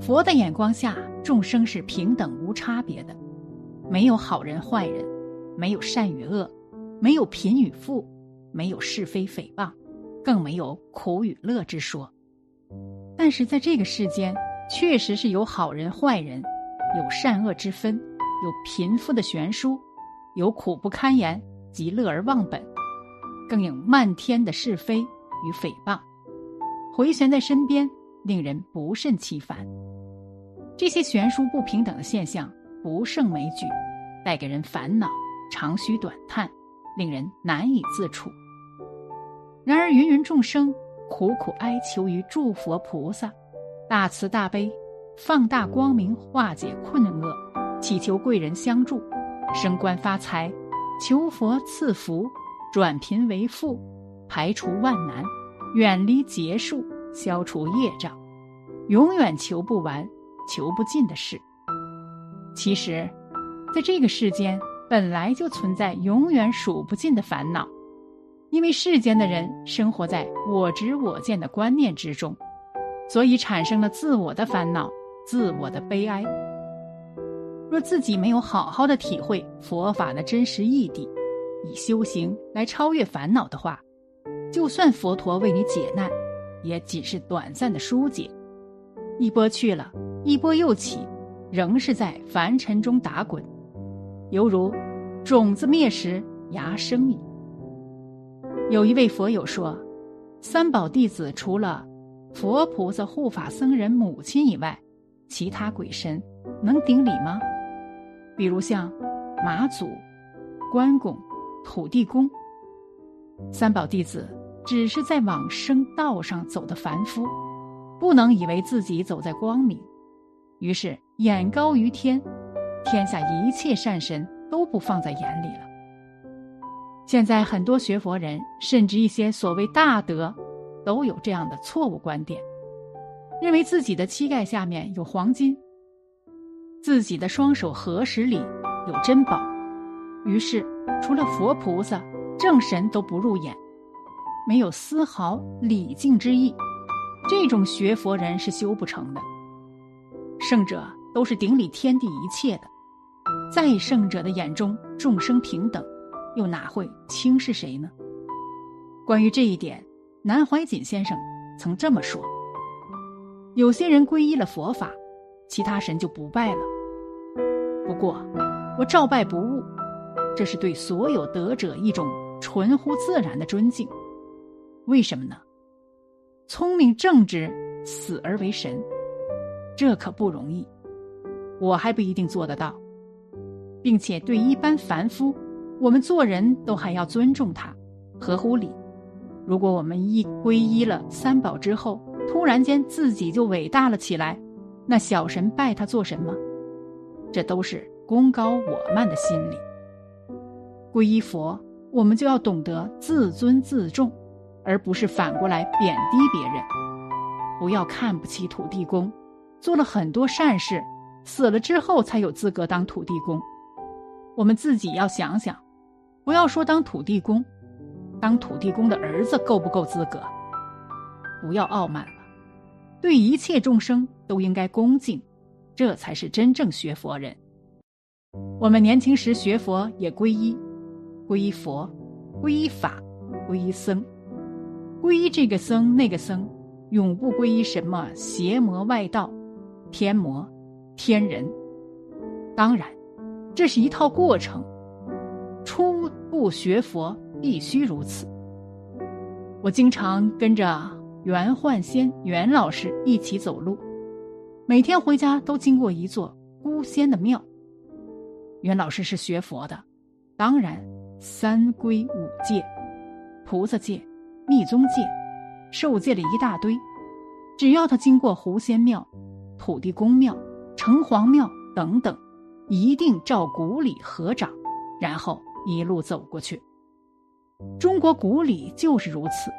佛的眼光下，众生是平等无差别的，没有好人坏人，没有善与恶，没有贫与富，没有是非诽谤，更没有苦与乐之说。但是在这个世间，确实是有好人坏人，有善恶之分，有贫富的悬殊，有苦不堪言及乐而忘本，更有漫天的是非与诽谤，回旋在身边，令人不胜其烦。这些悬殊不平等的现象不胜枚举，带给人烦恼，长吁短叹，令人难以自处。然而芸芸众生苦苦哀求于诸佛菩萨，大慈大悲，放大光明，化解困厄，祈求贵人相助，升官发财，求佛赐福，转贫为富，排除万难，远离劫数，消除业障，永远求不完。求不尽的事。其实，在这个世间本来就存在永远数不尽的烦恼，因为世间的人生活在我执我见的观念之中，所以产生了自我的烦恼、自我的悲哀。若自己没有好好的体会佛法的真实意义，以修行来超越烦恼的话，就算佛陀为你解难，也仅是短暂的疏解，一波去了。一波又起，仍是在凡尘中打滚，犹如种子灭时芽生矣。有一位佛友说：“三宝弟子除了佛菩萨、护法僧人、母亲以外，其他鬼神能顶礼吗？比如像马祖、关公、土地公。三宝弟子只是在往生道上走的凡夫，不能以为自己走在光明。”于是，眼高于天，天下一切善神都不放在眼里了。现在很多学佛人，甚至一些所谓大德，都有这样的错误观点，认为自己的膝盖下面有黄金，自己的双手合十里有珍宝，于是除了佛菩萨、正神都不入眼，没有丝毫礼敬之意。这种学佛人是修不成的。圣者都是顶礼天地一切的，在圣者的眼中，众生平等，又哪会轻视谁呢？关于这一点，南怀瑾先生曾这么说：有些人皈依了佛法，其他神就不拜了。不过，我照拜不误，这是对所有德者一种纯乎自然的尊敬。为什么呢？聪明正直，死而为神。这可不容易，我还不一定做得到，并且对一般凡夫，我们做人都还要尊重他，合乎礼。如果我们一皈依了三宝之后，突然间自己就伟大了起来，那小神拜他做什么？这都是功高我慢的心理。皈依佛，我们就要懂得自尊自重，而不是反过来贬低别人。不要看不起土地公。做了很多善事，死了之后才有资格当土地公。我们自己要想想，不要说当土地公，当土地公的儿子够不够资格？不要傲慢了，对一切众生都应该恭敬，这才是真正学佛人。我们年轻时学佛也皈依，皈依佛，皈依法，皈依僧，皈依这个僧那个僧，永不皈依什么邪魔外道。天魔，天人，当然，这是一套过程。初步学佛必须如此。我经常跟着袁焕仙袁老师一起走路，每天回家都经过一座孤仙的庙。袁老师是学佛的，当然三规五戒、菩萨戒、密宗戒、受戒了一大堆。只要他经过狐仙庙、土地公庙、城隍庙等等，一定照古礼合掌，然后一路走过去。中国古礼就是如此。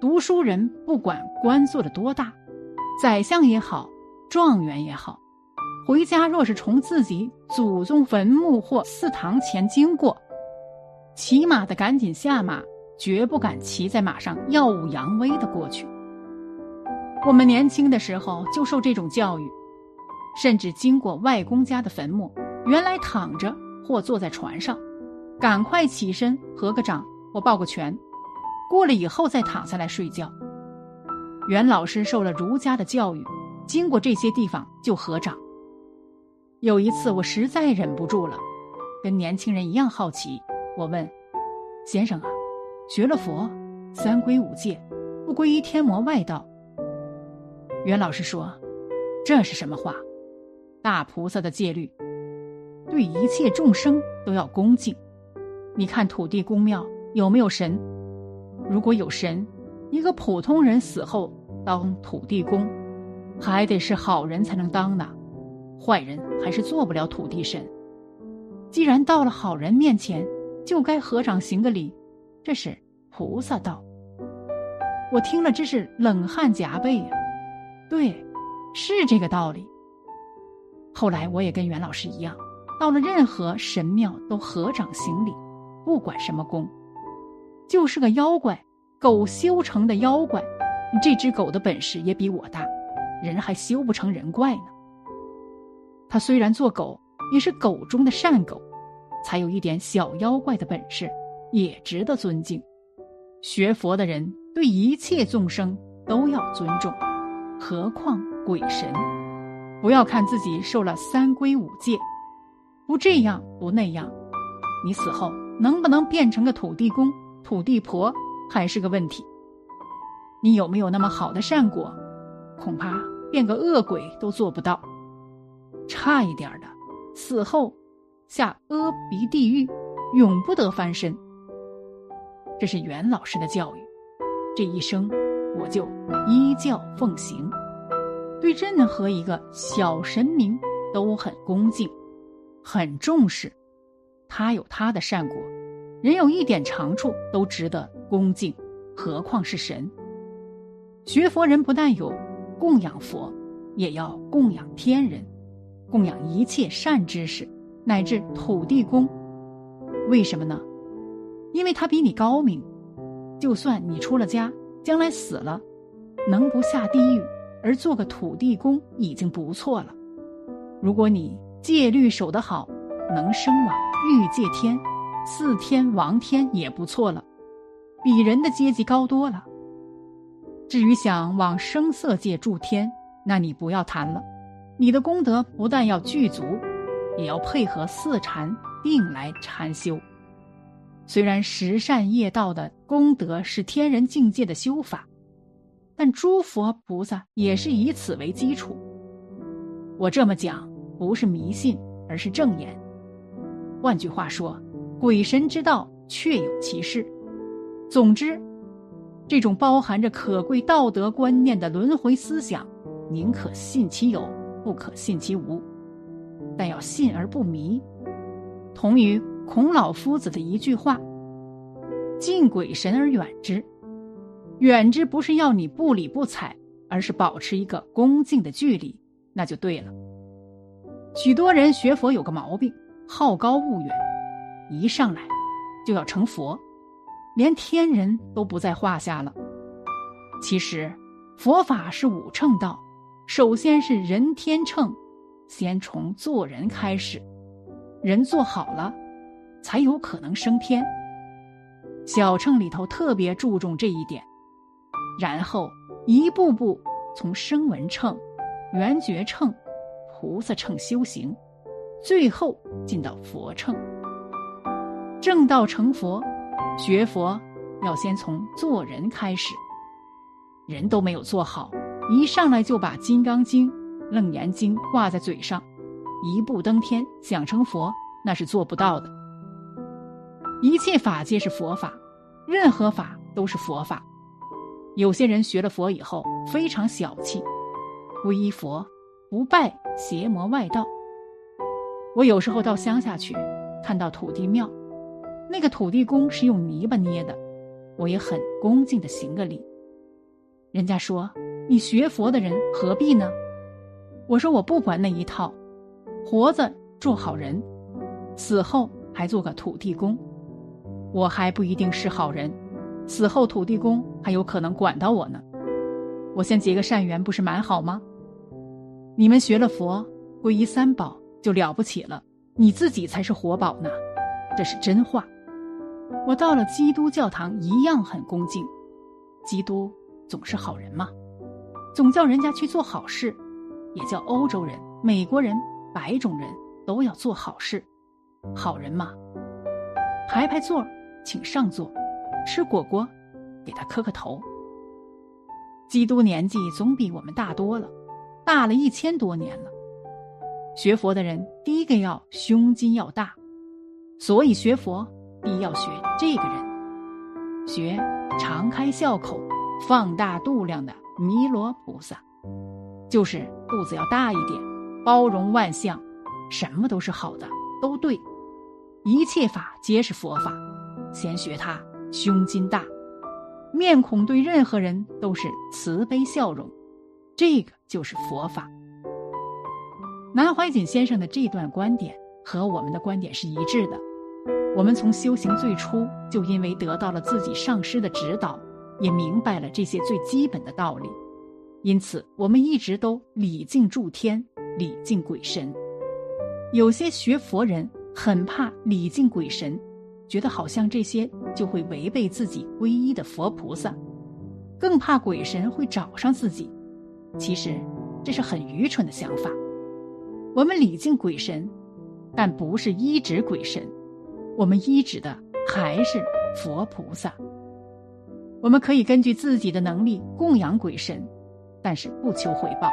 读书人不管官做的多大，宰相也好，状元也好，回家若是从自己祖宗坟墓或祠堂前经过，骑马的赶紧下马，绝不敢骑在马上耀武扬威的过去。我们年轻的时候就受这种教育，甚至经过外公家的坟墓，原来躺着或坐在船上，赶快起身合个掌或抱个拳。过了以后再躺下来睡觉。袁老师受了儒家的教育，经过这些地方就合掌。有一次我实在忍不住了，跟年轻人一样好奇，我问：“先生啊，学了佛，三规五戒，不归于天魔外道。”袁老师说：“这是什么话？大菩萨的戒律，对一切众生都要恭敬。你看土地公庙有没有神？”如果有神，一个普通人死后当土地公，还得是好人才能当呢，坏人还是做不了土地神。既然到了好人面前，就该合掌行个礼，这是菩萨道。我听了真是冷汗浃背呀。对，是这个道理。后来我也跟袁老师一样，到了任何神庙都合掌行礼，不管什么宫。就是个妖怪，狗修成的妖怪。这只狗的本事也比我大，人还修不成人怪呢。它虽然做狗，也是狗中的善狗，才有一点小妖怪的本事，也值得尊敬。学佛的人对一切众生都要尊重，何况鬼神？不要看自己受了三规五戒，不这样不那样，你死后能不能变成个土地公？土地婆还是个问题。你有没有那么好的善果？恐怕变个恶鬼都做不到。差一点的，死后下阿鼻地狱，永不得翻身。这是袁老师的教育，这一生我就依教奉行，对任何一个小神明都很恭敬，很重视。他有他的善果。人有一点长处都值得恭敬，何况是神？学佛人不但有供养佛，也要供养天人，供养一切善知识，乃至土地公。为什么呢？因为他比你高明。就算你出了家，将来死了，能不下地狱而做个土地公已经不错了。如果你戒律守得好，能升往欲界天。四天王天也不错了，比人的阶级高多了。至于想往声色界助天，那你不要谈了。你的功德不但要具足，也要配合四禅定来禅修。虽然十善业道的功德是天人境界的修法，但诸佛菩萨也是以此为基础。我这么讲不是迷信，而是正言。换句话说。鬼神之道确有其事。总之，这种包含着可贵道德观念的轮回思想，宁可信其有，不可信其无。但要信而不迷，同于孔老夫子的一句话：“敬鬼神而远之。”远之不是要你不理不睬，而是保持一个恭敬的距离，那就对了。许多人学佛有个毛病，好高骛远。一上来就要成佛，连天人都不在话下了。其实佛法是五乘道，首先是人天乘，先从做人开始，人做好了，才有可能升天。小乘里头特别注重这一点，然后一步步从声闻乘、缘觉乘、菩萨乘修行，最后进到佛乘。正道成佛，学佛要先从做人开始。人都没有做好，一上来就把《金刚经》《楞严经》挂在嘴上，一步登天想成佛，那是做不到的。一切法皆是佛法，任何法都是佛法。有些人学了佛以后非常小气，皈依佛不拜邪魔外道。我有时候到乡下去，看到土地庙，那个土地公是用泥巴捏的，我也很恭敬的行个礼。人家说你学佛的人何必呢？我说我不管那一套，活着做好人，死后还做个土地公，我还不一定是好人。死后土地公还有可能管到我呢，我先结个善缘不是蛮好吗？你们学了佛，皈依三宝就了不起了，你自己才是活宝呢，这是真话。我到了基督教堂一样很恭敬，基督总是好人嘛，总叫人家去做好事，也叫欧洲人、美国人、白种人都要做好事，好人嘛。排排座，请上座。吃果果，给他磕个头。基督年纪总比我们大多了，大了一千多年了。学佛的人第一个要胸襟要大，所以学佛必要学这个人，学常开笑口、放大度量的弥罗菩萨，就是肚子要大一点，包容万象，什么都是好的，都对，一切法皆是佛法，先学他。胸襟大，面孔对任何人都是慈悲笑容，这个就是佛法。南怀瑾先生的这段观点和我们的观点是一致的。我们从修行最初就因为得到了自己上师的指导，也明白了这些最基本的道理，因此我们一直都礼敬诸天，礼敬鬼神。有些学佛人很怕礼敬鬼神。觉得好像这些就会违背自己皈依的佛菩萨，更怕鬼神会找上自己。其实这是很愚蠢的想法。我们礼敬鬼神，但不是依止鬼神，我们依止的还是佛菩萨。我们可以根据自己的能力供养鬼神，但是不求回报。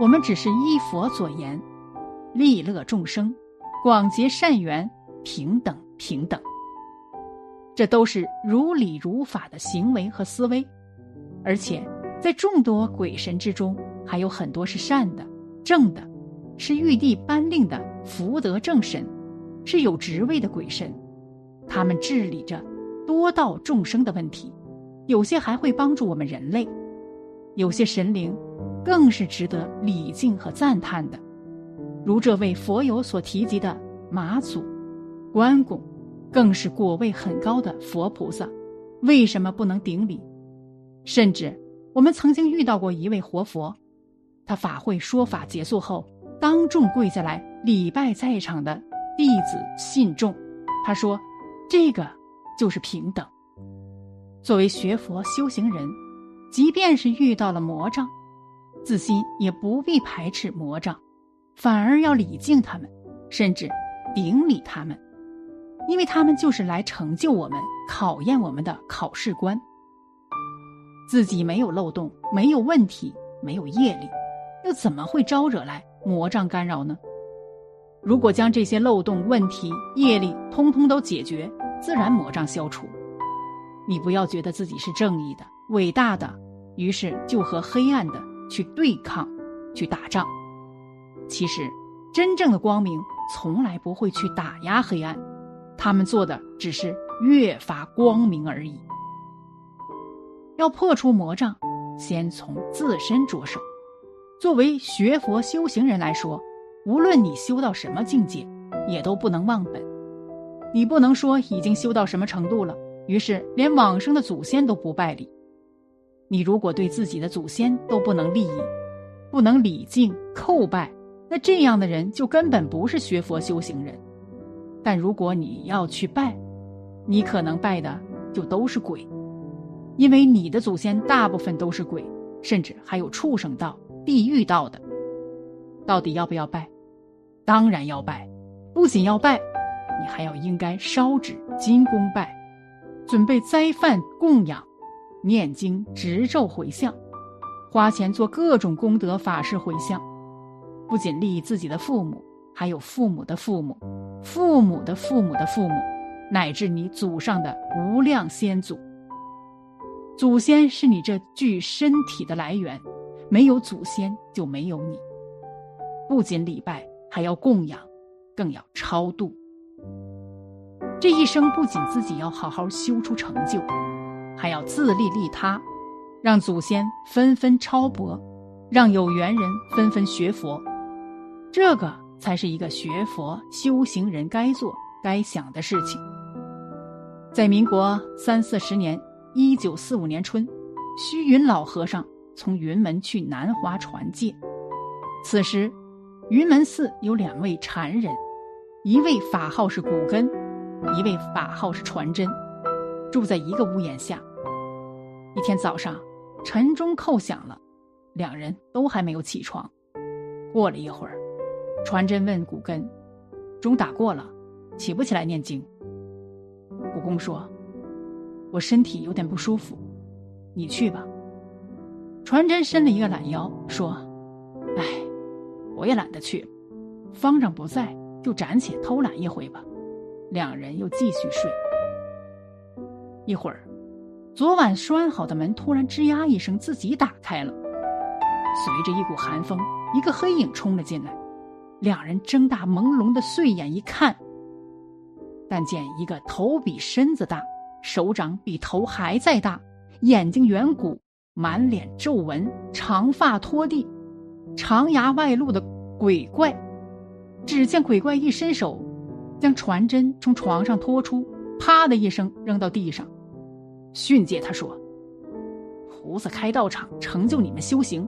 我们只是依佛所言，利乐众生，广结善缘，平等。平等，这都是如理如法的行为和思维，而且在众多鬼神之中，还有很多是善的、正的，是玉帝颁令的福德正神，是有职位的鬼神，他们治理着多道众生的问题，有些还会帮助我们人类，有些神灵更是值得礼敬和赞叹的，如这位佛友所提及的马祖、关公。更是果位很高的佛菩萨，为什么不能顶礼？甚至我们曾经遇到过一位活佛，他法会说法结束后，当众跪下来礼拜在场的弟子信众。他说：“这个就是平等。作为学佛修行人，即便是遇到了魔障，自心也不必排斥魔障，反而要礼敬他们，甚至顶礼他们。”因为他们就是来成就我们、考验我们的考试官。自己没有漏洞、没有问题、没有业力，又怎么会招惹来魔障干扰呢？如果将这些漏洞、问题、业力通通都解决，自然魔障消除。你不要觉得自己是正义的、伟大的，于是就和黑暗的去对抗、去打仗。其实，真正的光明从来不会去打压黑暗。他们做的只是越发光明而已。要破除魔障，先从自身着手。作为学佛修行人来说，无论你修到什么境界，也都不能忘本。你不能说已经修到什么程度了，于是连往生的祖先都不拜礼。你如果对自己的祖先都不能利益，不能礼敬叩拜，那这样的人就根本不是学佛修行人。但如果你要去拜，你可能拜的就都是鬼，因为你的祖先大部分都是鬼，甚至还有畜生道、地狱道的。到底要不要拜？当然要拜，不仅要拜，你还要应该烧纸金公拜，准备斋饭供养，念经执咒回向，花钱做各种功德法事回向，不仅利益自己的父母，还有父母的父母。父母的父母的父母，乃至你祖上的无量先祖，祖先是你这具身体的来源，没有祖先就没有你。不仅礼拜，还要供养，更要超度。这一生不仅自己要好好修出成就，还要自利利他，让祖先纷纷超拔，让有缘人纷纷学佛。这个才是一个学佛修行人该做、该想的事情。在民国三四十年。一九四五年春，虚云老和尚从云门去南华传戒。此时，云门寺有两位禅人，一位法号是古根，一位法号是传真，住在一个屋檐下。一天早上，晨钟叩响了，两人都还没有起床。过了一会儿，传真问古根：“钟打过了，起不起来念经？”古公说。我身体有点不舒服，你去吧。传真伸了一个懒腰，说：“哎，我也懒得去，方丈不在，就暂且偷懒一回吧。”两人又继续睡。一会儿，昨晚拴好的门突然吱呀一声自己打开了，随着一股寒风，一个黑影冲了进来。两人睁大朦胧的睡眼一看，但见一个头比身子大。手掌比头还在大，眼睛圆鼓，满脸皱纹，长发拖地，长牙外露的鬼怪。只见鬼怪一伸手，将传真从床上拖出，啪的一声扔到地上，训诫他说：“菩萨开道场成就你们修行，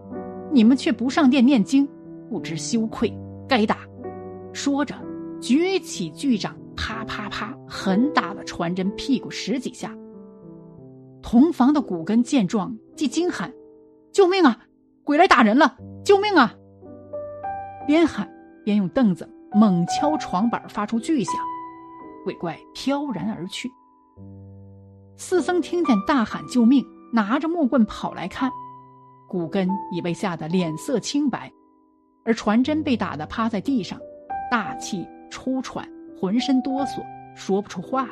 你们却不上殿念经，不知羞愧，该打！”说着，举起巨掌。啪啪啪，狠打了传真屁股十几下。同房的古根见状，即惊喊：“救命啊！鬼来打人了！救命啊！”边喊边用凳子猛敲床板，发出巨响。鬼怪飘然而去。四僧听见大喊救命，拿着木棍跑来看，古根已被吓得脸色青白，而传真被打得趴在地上，大气出喘。浑身哆嗦，说不出话来。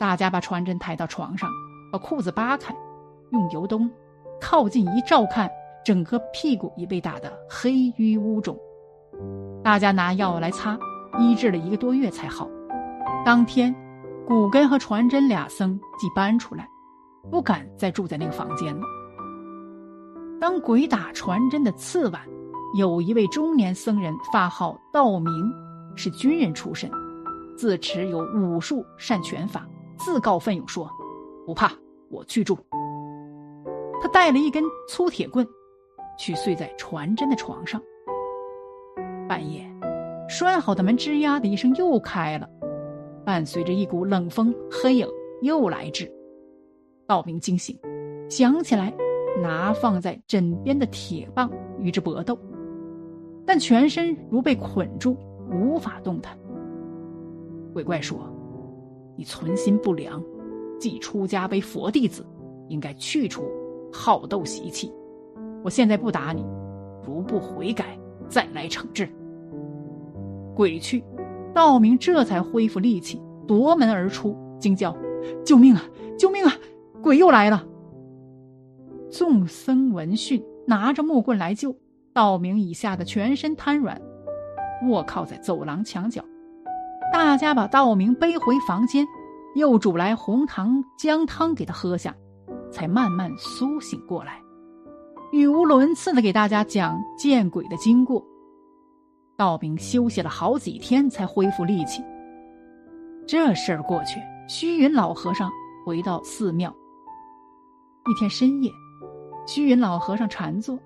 大家把传真抬到床上，把裤子扒开，用油灯靠近一照看，整个屁股已被打得黑淤污肿。大家拿药来擦，医治了一个多月才好。当天，古根和传真俩僧即搬出来，不敢再住在那个房间了。当鬼打传真的次晚，有一位中年僧人，发号道明。是军人出身，自持有武术善拳法，自告奋勇说：“不怕，我去住。”他带了一根粗铁棍，去睡在传真的床上。半夜，拴好的门吱呀的一声又开了，伴随着一股冷风，黑影又来至。道明惊醒，想起来拿放在枕边的铁棒与之搏斗，但全身如被捆住。无法动弹。鬼怪说：“你存心不良，既出家为佛弟子，应该去除好斗习气。我现在不打你，如不悔改，再来惩治。”鬼去，道明这才恢复力气，夺门而出，惊叫：“救命啊！救命啊！鬼又来了！”众僧闻讯，拿着木棍来救。道明已吓得全身瘫软。卧靠在走廊墙角，大家把道明背回房间，又煮来红糖姜汤给他喝下，才慢慢苏醒过来，语无伦次的给大家讲见鬼的经过。道明休息了好几天才恢复力气。这事儿过去，虚云老和尚回到寺庙。一天深夜，虚云老和尚禅坐，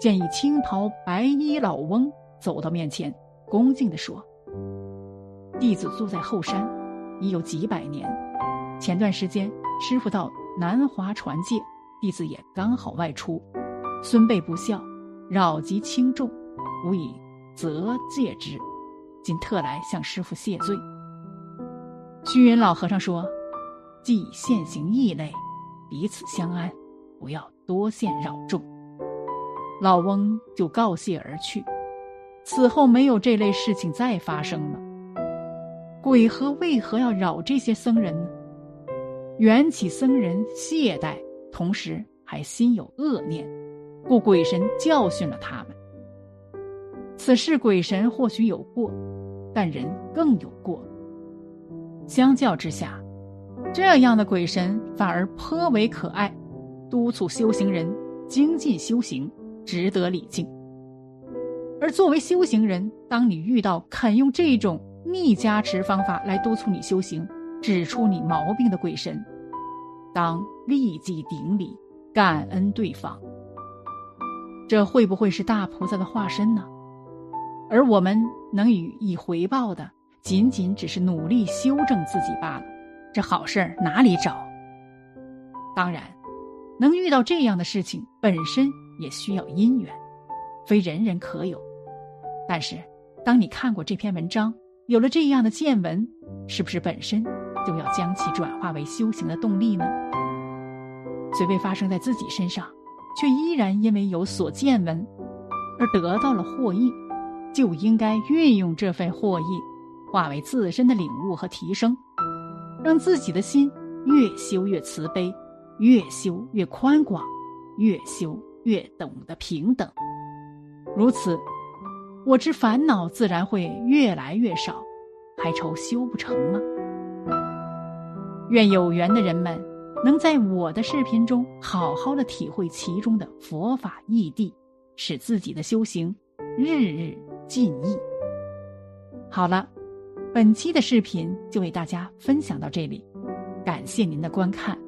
见一青袍白衣老翁走到面前。恭敬地说：“弟子住在后山，已有几百年。前段时间师傅到南华传戒，弟子也刚好外出，孙辈不孝，扰及轻重，吾以责戒之。今特来向师傅谢罪。”虚云老和尚说：“既现行异类，彼此相安，不要多陷扰众。”老翁就告谢而去。此后没有这类事情再发生了。鬼和为何要扰这些僧人呢？缘起僧人懈怠，同时还心有恶念，故鬼神教训了他们。此事鬼神或许有过，但人更有过。相较之下，这样的鬼神反而颇为可爱，督促修行人精进修行，值得礼敬。而作为修行人，当你遇到肯用这种逆加持方法来督促你修行、指出你毛病的鬼神，当立即顶礼感恩对方。这会不会是大菩萨的化身呢？而我们能予以回报的，仅仅只是努力修正自己罢了。这好事儿哪里找？当然，能遇到这样的事情本身也需要因缘，非人人可有。但是，当你看过这篇文章，有了这样的见闻，是不是本身就要将其转化为修行的动力呢？虽未发生在自己身上，却依然因为有所见闻而得到了获益，就应该运用这份获益，化为自身的领悟和提升，让自己的心越修越慈悲，越修越宽广，越修越懂得平等。如此。我之烦恼自然会越来越少，还愁修不成吗？愿有缘的人们能在我的视频中好好的体会其中的佛法义谛，使自己的修行日日进益。好了，本期的视频就为大家分享到这里，感谢您的观看。